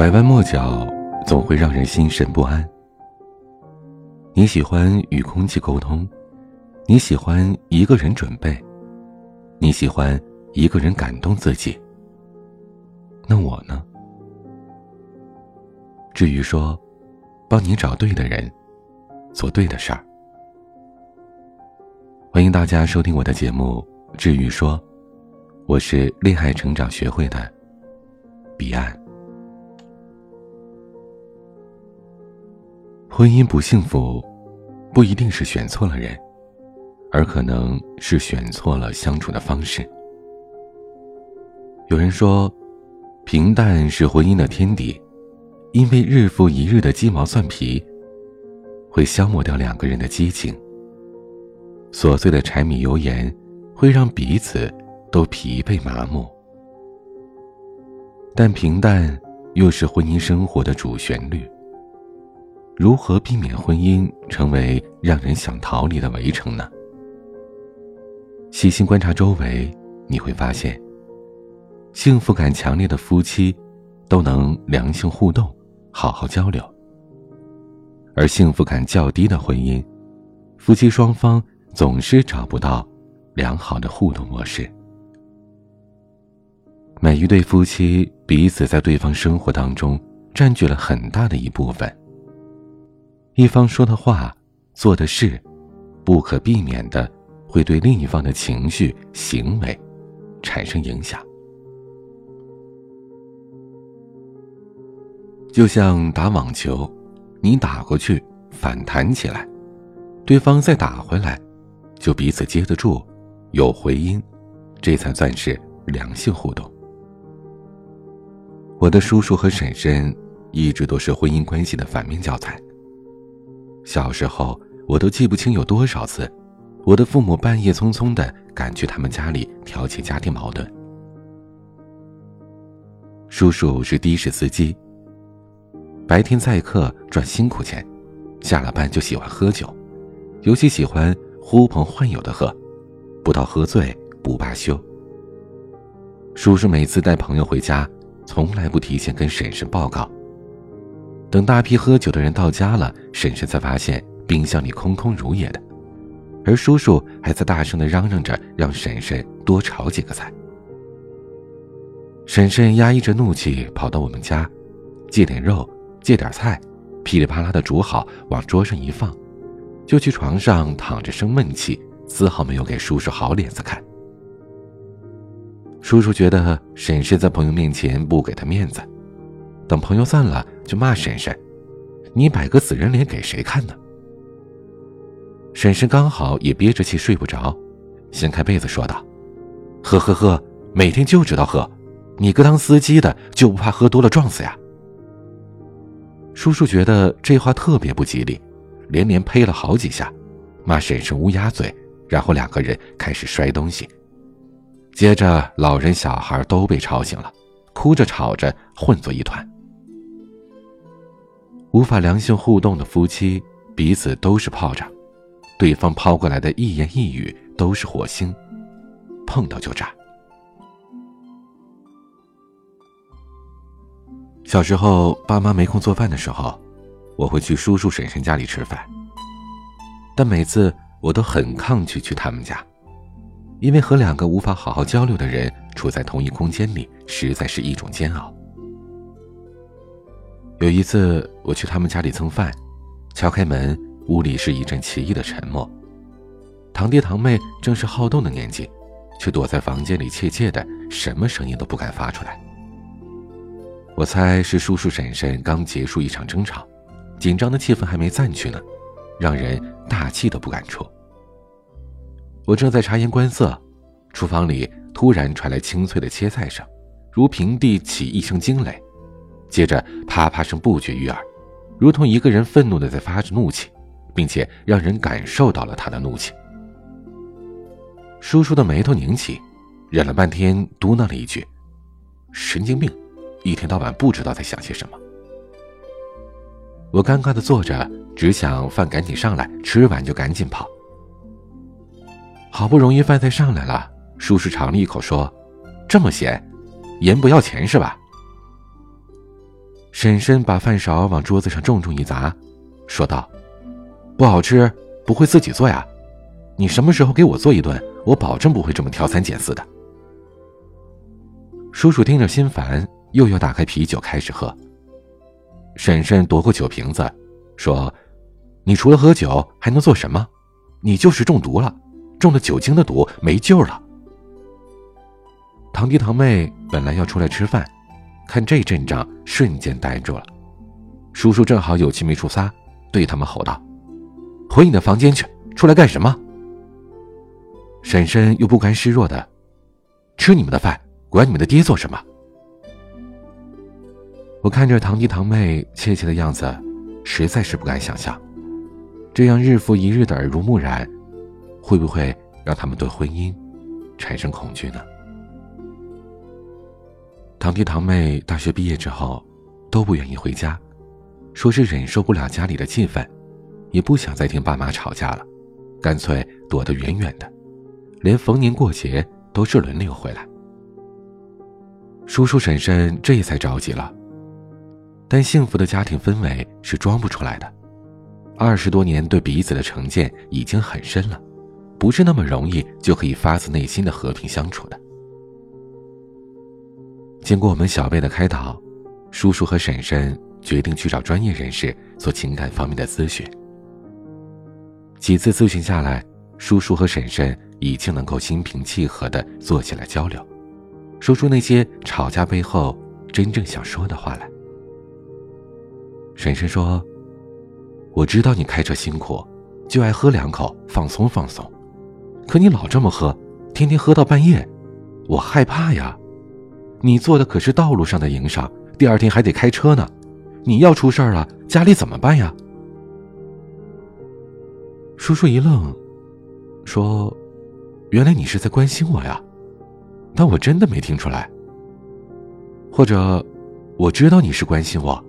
拐弯抹角总会让人心神不安。你喜欢与空气沟通，你喜欢一个人准备，你喜欢一个人感动自己。那我呢？至于说，帮你找对的人，做对的事儿。欢迎大家收听我的节目《至于说》，我是恋爱成长学会的彼岸。婚姻不幸福，不一定是选错了人，而可能是选错了相处的方式。有人说，平淡是婚姻的天敌，因为日复一日的鸡毛蒜皮，会消磨掉两个人的激情。琐碎的柴米油盐，会让彼此都疲惫麻木。但平淡又是婚姻生活的主旋律。如何避免婚姻成为让人想逃离的围城呢？细心观察周围，你会发现，幸福感强烈的夫妻都能良性互动，好好交流；而幸福感较低的婚姻，夫妻双方总是找不到良好的互动模式。每一对夫妻彼此在对方生活当中占据了很大的一部分。一方说的话、做的事，不可避免的会对另一方的情绪、行为产生影响。就像打网球，你打过去，反弹起来，对方再打回来，就彼此接得住，有回音，这才算是良性互动。我的叔叔和婶婶一直都是婚姻关系的反面教材。小时候，我都记不清有多少次，我的父母半夜匆匆的赶去他们家里挑起家庭矛盾。叔叔是的士司机，白天载客赚辛苦钱，下了班就喜欢喝酒，尤其喜欢呼朋唤友的喝，不到喝醉不罢休。叔叔每次带朋友回家，从来不提前跟婶婶报告。等大批喝酒的人到家了，婶婶才发现冰箱里空空如也的，而叔叔还在大声的嚷嚷着让婶婶多炒几个菜。婶婶压抑着怒气跑到我们家，借点肉，借点菜，噼里啪啦的煮好，往桌上一放，就去床上躺着生闷气，丝毫没有给叔叔好脸色看。叔叔觉得婶婶在朋友面前不给他面子。等朋友散了，就骂婶婶：“你摆个死人脸给谁看呢？”婶婶刚好也憋着气睡不着，掀开被子说道：“喝喝喝，每天就知道喝，你个当司机的就不怕喝多了撞死呀？”叔叔觉得这话特别不吉利，连连呸了好几下，骂婶婶乌鸦嘴，然后两个人开始摔东西，接着老人小孩都被吵醒了，哭着吵着混作一团。无法良性互动的夫妻，彼此都是炮仗，对方抛过来的一言一语都是火星，碰到就炸。小时候，爸妈没空做饭的时候，我会去叔叔婶婶家里吃饭，但每次我都很抗拒去他们家，因为和两个无法好好交流的人处在同一空间里，实在是一种煎熬。有一次，我去他们家里蹭饭，敲开门，屋里是一阵奇异的沉默。堂弟堂妹正是好动的年纪，却躲在房间里怯怯的，什么声音都不敢发出来。我猜是叔叔婶婶刚结束一场争吵，紧张的气氛还没散去呢，让人大气都不敢出。我正在察言观色，厨房里突然传来清脆的切菜声，如平地起一声惊雷。接着，啪啪声不绝于耳，如同一个人愤怒的在发着怒气，并且让人感受到了他的怒气。叔叔的眉头拧起，忍了半天，嘟囔了一句：“神经病，一天到晚不知道在想些什么。”我尴尬的坐着，只想饭赶紧上来，吃完就赶紧跑。好不容易饭菜上来了，叔叔尝了一口，说：“这么咸，盐不要钱是吧？”婶婶把饭勺往桌子上重重一砸，说道：“不好吃，不会自己做呀？你什么时候给我做一顿，我保证不会这么挑三拣四的。”叔叔听着心烦，又要打开啤酒开始喝。婶婶夺过酒瓶子，说：“你除了喝酒还能做什么？你就是中毒了，中了酒精的毒，没救了。”堂弟堂妹本来要出来吃饭。看这阵仗，瞬间呆住了。叔叔正好有气没处撒，对他们吼道：“回你的房间去，出来干什么？”婶婶又不甘示弱的：“吃你们的饭，管你们的爹做什么？”我看着堂弟堂妹怯怯的样子，实在是不敢想象，这样日复一日的耳濡目染，会不会让他们对婚姻产生恐惧呢？堂弟堂妹大学毕业之后，都不愿意回家，说是忍受不了家里的气氛，也不想再听爸妈吵架了，干脆躲得远远的，连逢年过节都是轮流回来。叔叔婶婶这才着急了，但幸福的家庭氛围是装不出来的，二十多年对彼此的成见已经很深了，不是那么容易就可以发自内心的和平相处的。经过我们小辈的开导，叔叔和婶婶决定去找专业人士做情感方面的咨询。几次咨询下来，叔叔和婶婶已经能够心平气和地坐起来交流，说出那些吵架背后真正想说的话来。婶婶说：“我知道你开车辛苦，就爱喝两口放松放松，可你老这么喝，天天喝到半夜，我害怕呀。”你做的可是道路上的营生，第二天还得开车呢。你要出事儿了，家里怎么办呀？叔叔一愣，说：“原来你是在关心我呀，但我真的没听出来。或者，我知道你是关心我，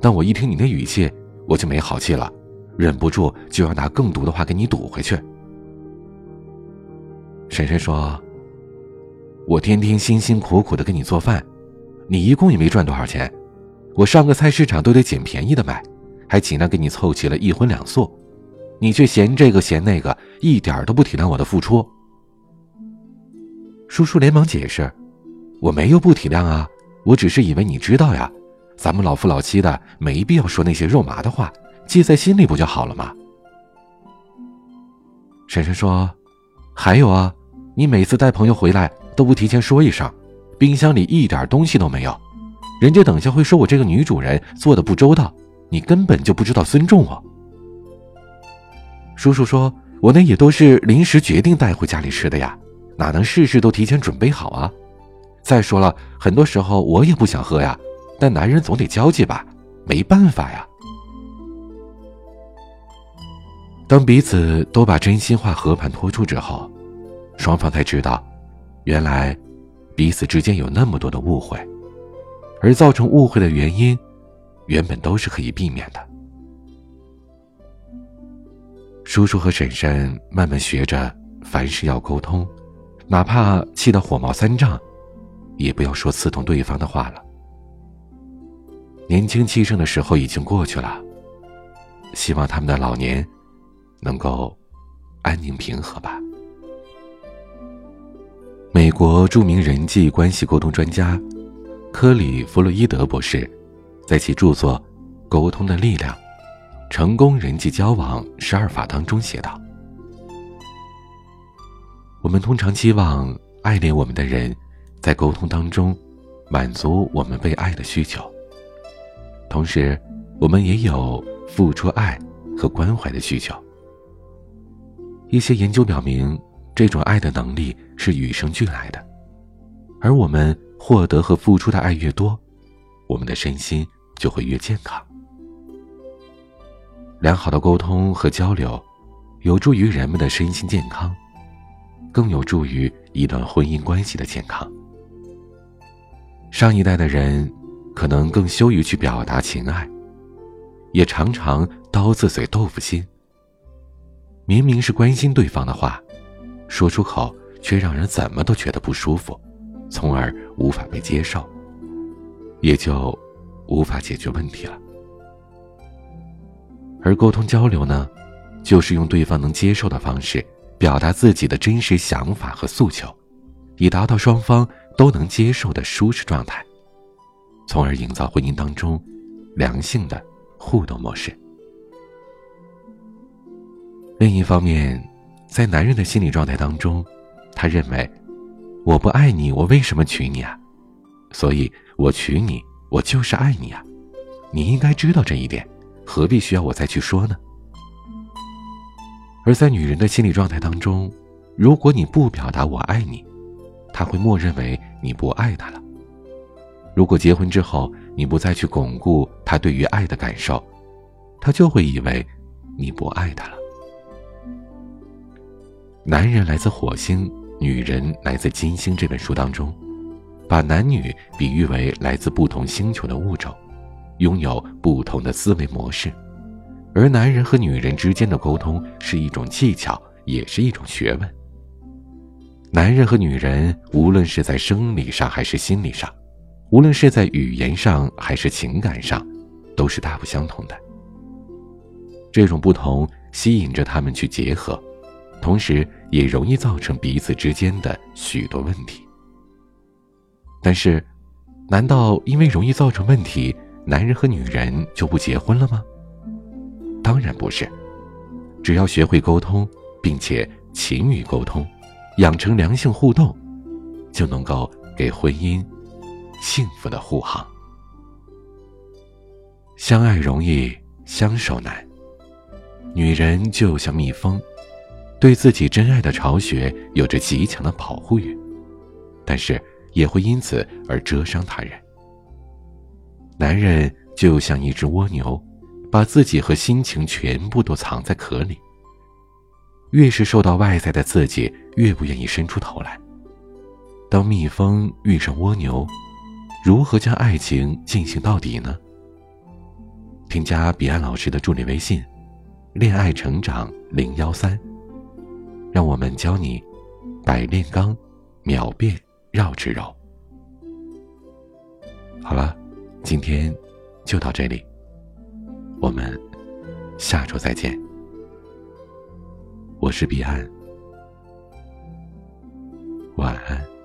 但我一听你那语气，我就没好气了，忍不住就要拿更毒的话给你堵回去。”婶婶说。我天天辛辛苦苦的给你做饭，你一共也没赚多少钱。我上个菜市场都得捡便宜的买，还尽量给你凑齐了一荤两素，你却嫌这个嫌那个，一点都不体谅我的付出。叔叔连忙解释：“我没有不体谅啊，我只是以为你知道呀。咱们老夫老妻的，没必要说那些肉麻的话，记在心里不就好了吗？”婶婶说：“还有啊，你每次带朋友回来。”都不提前说一声，冰箱里一点东西都没有，人家等下会说我这个女主人做的不周到，你根本就不知道尊重我。叔叔说，我那也都是临时决定带回家里吃的呀，哪能事事都提前准备好啊？再说了，很多时候我也不想喝呀，但男人总得交际吧，没办法呀。当彼此都把真心话和盘托出之后，双方才知道。原来，彼此之间有那么多的误会，而造成误会的原因，原本都是可以避免的。叔叔和婶婶慢慢学着，凡事要沟通，哪怕气得火冒三丈，也不要说刺痛对方的话了。年轻气盛的时候已经过去了，希望他们的老年能够安宁平和吧。美国著名人际关系沟通专家科里·弗洛伊德博士，在其著作《沟通的力量：成功人际交往十二法》当中写道：“我们通常期望爱恋我们的人，在沟通当中满足我们被爱的需求，同时，我们也有付出爱和关怀的需求。一些研究表明。”这种爱的能力是与生俱来的，而我们获得和付出的爱越多，我们的身心就会越健康。良好的沟通和交流，有助于人们的身心健康，更有助于一段婚姻关系的健康。上一代的人可能更羞于去表达情爱，也常常刀子嘴豆腐心。明明是关心对方的话。说出口却让人怎么都觉得不舒服，从而无法被接受，也就无法解决问题了。而沟通交流呢，就是用对方能接受的方式表达自己的真实想法和诉求，以达到双方都能接受的舒适状态，从而营造婚姻当中良性的互动模式。另一方面，在男人的心理状态当中，他认为我不爱你，我为什么娶你啊？所以我娶你，我就是爱你啊！你应该知道这一点，何必需要我再去说呢？而在女人的心理状态当中，如果你不表达我爱你，他会默认为你不爱他了。如果结婚之后你不再去巩固他对于爱的感受，他就会以为你不爱他了。男人来自火星，女人来自金星。这本书当中，把男女比喻为来自不同星球的物种，拥有不同的思维模式。而男人和女人之间的沟通是一种技巧，也是一种学问。男人和女人，无论是在生理上还是心理上，无论是在语言上还是情感上，都是大不相同的。这种不同吸引着他们去结合。同时，也容易造成彼此之间的许多问题。但是，难道因为容易造成问题，男人和女人就不结婚了吗？当然不是。只要学会沟通，并且勤于沟通，养成良性互动，就能够给婚姻幸福的护航。相爱容易，相守难。女人就像蜜蜂。对自己真爱的巢穴有着极强的保护欲，但是也会因此而蛰伤他人。男人就像一只蜗牛，把自己和心情全部都藏在壳里。越是受到外在的刺激，越不愿意伸出头来。当蜜蜂遇上蜗牛，如何将爱情进行到底呢？添加彼岸老师的助理微信：恋爱成长零幺三。让我们教你百炼钢，秒变绕指柔。好了，今天就到这里，我们下周再见。我是彼岸，晚安。